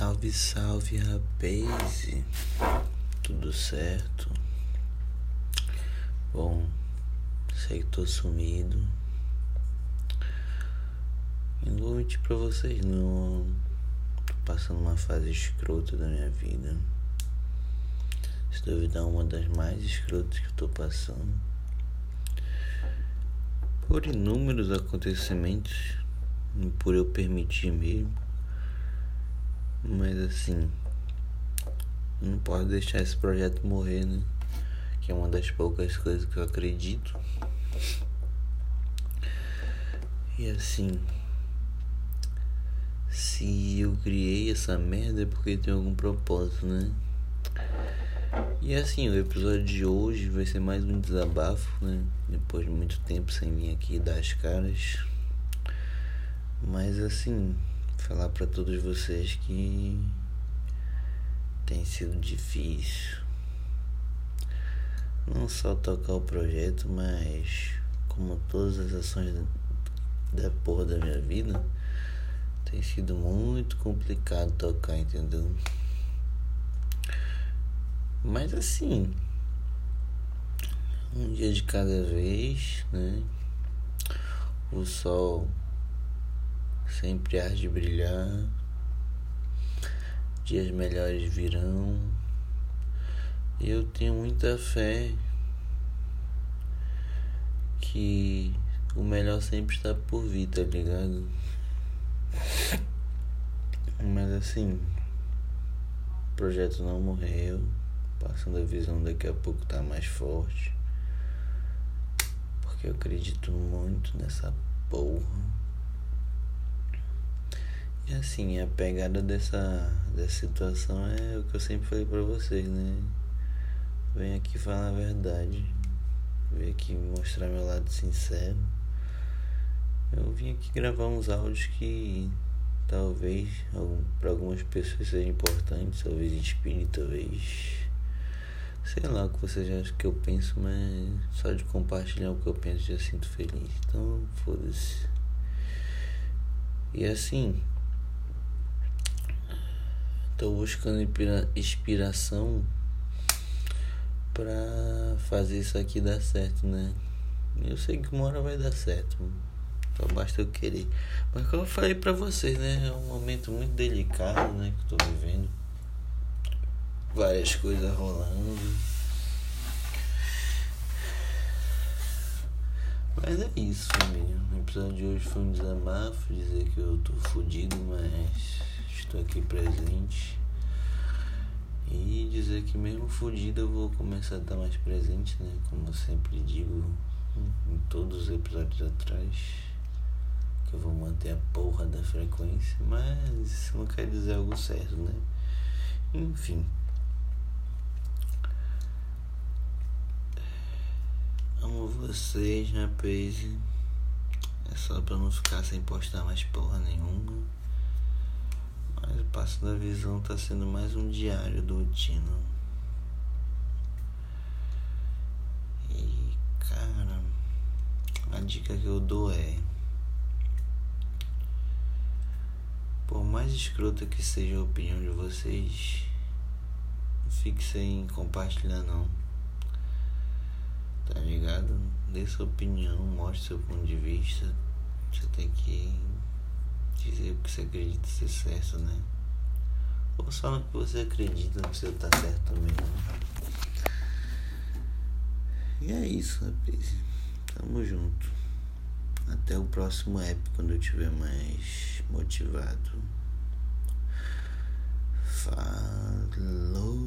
Salve, salve, rapaz! Tudo certo? Bom, sei que tô sumido. Não vou mentir pra vocês, não. Tô passando uma fase escrota da minha vida. Se duvidar, uma das mais escrotas que eu tô passando. Por inúmeros acontecimentos, por eu permitir mesmo. Mas assim, não pode deixar esse projeto morrer, né? Que é uma das poucas coisas que eu acredito. E assim, se eu criei essa merda é porque tem algum propósito, né? E assim, o episódio de hoje vai ser mais um desabafo, né? Depois de muito tempo sem vir aqui dar as caras. Mas assim, falar para todos vocês que tem sido difícil. Não só tocar o projeto, mas como todas as ações da porra da minha vida, tem sido muito complicado tocar, entendeu? Mas assim, um dia de cada vez, né? O sol sempre há de brilhar, dias melhores virão. Eu tenho muita fé que o melhor sempre está por vir, tá ligado? Mas assim, o projeto não morreu. Passando a visão daqui a pouco tá mais forte. Porque eu acredito muito nessa porra. E assim, a pegada dessa, dessa situação é o que eu sempre falei pra vocês, né? Vem aqui falar a verdade. Vem aqui mostrar meu lado sincero. Eu vim aqui gravar uns áudios que talvez para algumas pessoas sejam importantes, talvez inspire, talvez. Sei lá o que vocês acham que eu penso, mas só de compartilhar o que eu penso já sinto feliz. Então, foda-se. E assim, Tô buscando inspiração pra fazer isso aqui dar certo, né? Eu sei que uma hora vai dar certo. Só basta eu querer. Mas como eu falei pra vocês, né? É um momento muito delicado, né? Que tô vivendo. Várias coisas rolando. Mas é isso, família. O episódio de hoje foi um desabafo, dizer que eu tô fudido, estou aqui presente. E dizer que mesmo fudido eu vou começar a estar mais presente, né? Como eu sempre digo em todos os episódios atrás. Que eu vou manter a porra da frequência, mas isso não quer dizer algo certo, né? Enfim. Amo vocês, rapaz. É só pra não ficar sem postar mais porra nenhuma. Passo da visão tá sendo mais um diário do Tino. E cara, a dica que eu dou é por mais escrota que seja a opinião de vocês, não fique sem compartilhar não. Tá ligado? Dê sua opinião, mostre seu ponto de vista. Você tem que dizer o que você acredita ser certo, né? Ou só no que você acredita, não precisa estar certo também, né? E é isso, rapaz. Tamo junto. Até o próximo app quando eu estiver mais motivado. Falou.